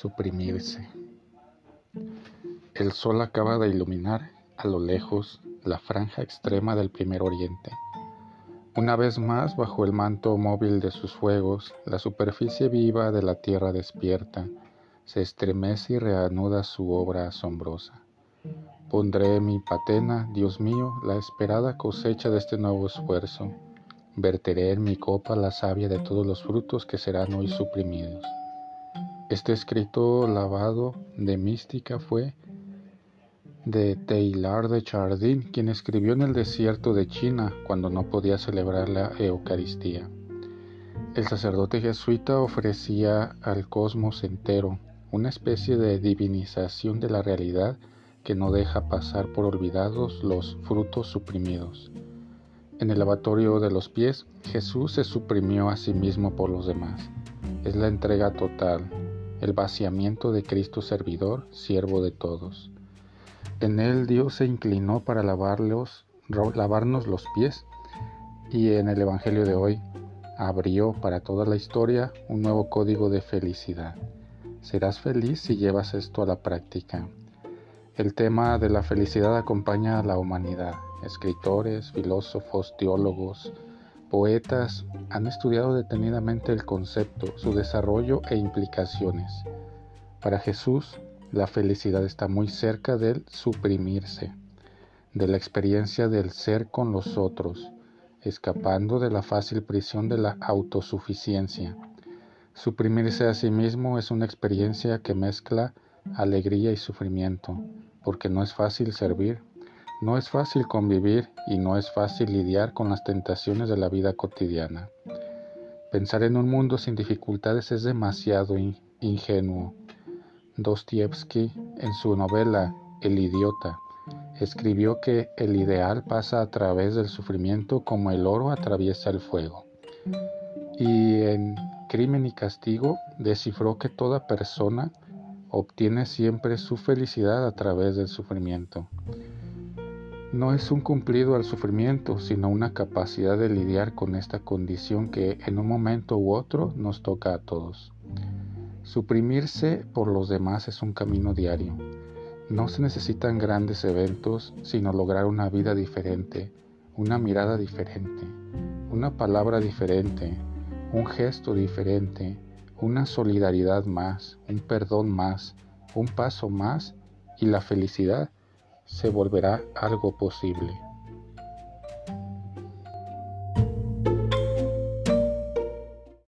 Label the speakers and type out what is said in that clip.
Speaker 1: Suprimirse. El sol acaba de iluminar a lo lejos la franja extrema del primer oriente. Una vez más, bajo el manto móvil de sus fuegos, la superficie viva de la tierra despierta, se estremece y reanuda su obra asombrosa. Pondré mi patena, Dios mío, la esperada cosecha de este nuevo esfuerzo. Verteré en mi copa la savia de todos los frutos que serán hoy suprimidos. Este escrito lavado de mística fue de Teilhard de Chardin, quien escribió en el desierto de China cuando no podía celebrar la Eucaristía. El sacerdote jesuita ofrecía al cosmos entero una especie de divinización de la realidad que no deja pasar por olvidados los frutos suprimidos. En el lavatorio de los pies, Jesús se suprimió a sí mismo por los demás. Es la entrega total, el vaciamiento de Cristo servidor, siervo de todos. En él Dios se inclinó para lavarlos, lavarnos los pies y en el Evangelio de hoy abrió para toda la historia un nuevo código de felicidad. Serás feliz si llevas esto a la práctica. El tema de la felicidad acompaña a la humanidad. Escritores, filósofos, teólogos, poetas han estudiado detenidamente el concepto, su desarrollo e implicaciones. Para Jesús, la felicidad está muy cerca del suprimirse, de la experiencia del ser con los otros, escapando de la fácil prisión de la autosuficiencia. Suprimirse a sí mismo es una experiencia que mezcla alegría y sufrimiento, porque no es fácil servir no es fácil convivir y no es fácil lidiar con las tentaciones de la vida cotidiana. Pensar en un mundo sin dificultades es demasiado ingenuo. Dostoevsky, en su novela El idiota, escribió que el ideal pasa a través del sufrimiento como el oro atraviesa el fuego. Y en Crimen y Castigo descifró que toda persona obtiene siempre su felicidad a través del sufrimiento no es un cumplido al sufrimiento, sino una capacidad de lidiar con esta condición que en un momento u otro nos toca a todos. Suprimirse por los demás es un camino diario. No se necesitan grandes eventos, sino lograr una vida diferente, una mirada diferente, una palabra diferente, un gesto diferente, una solidaridad más, un perdón más, un paso más y la felicidad se volverá algo posible.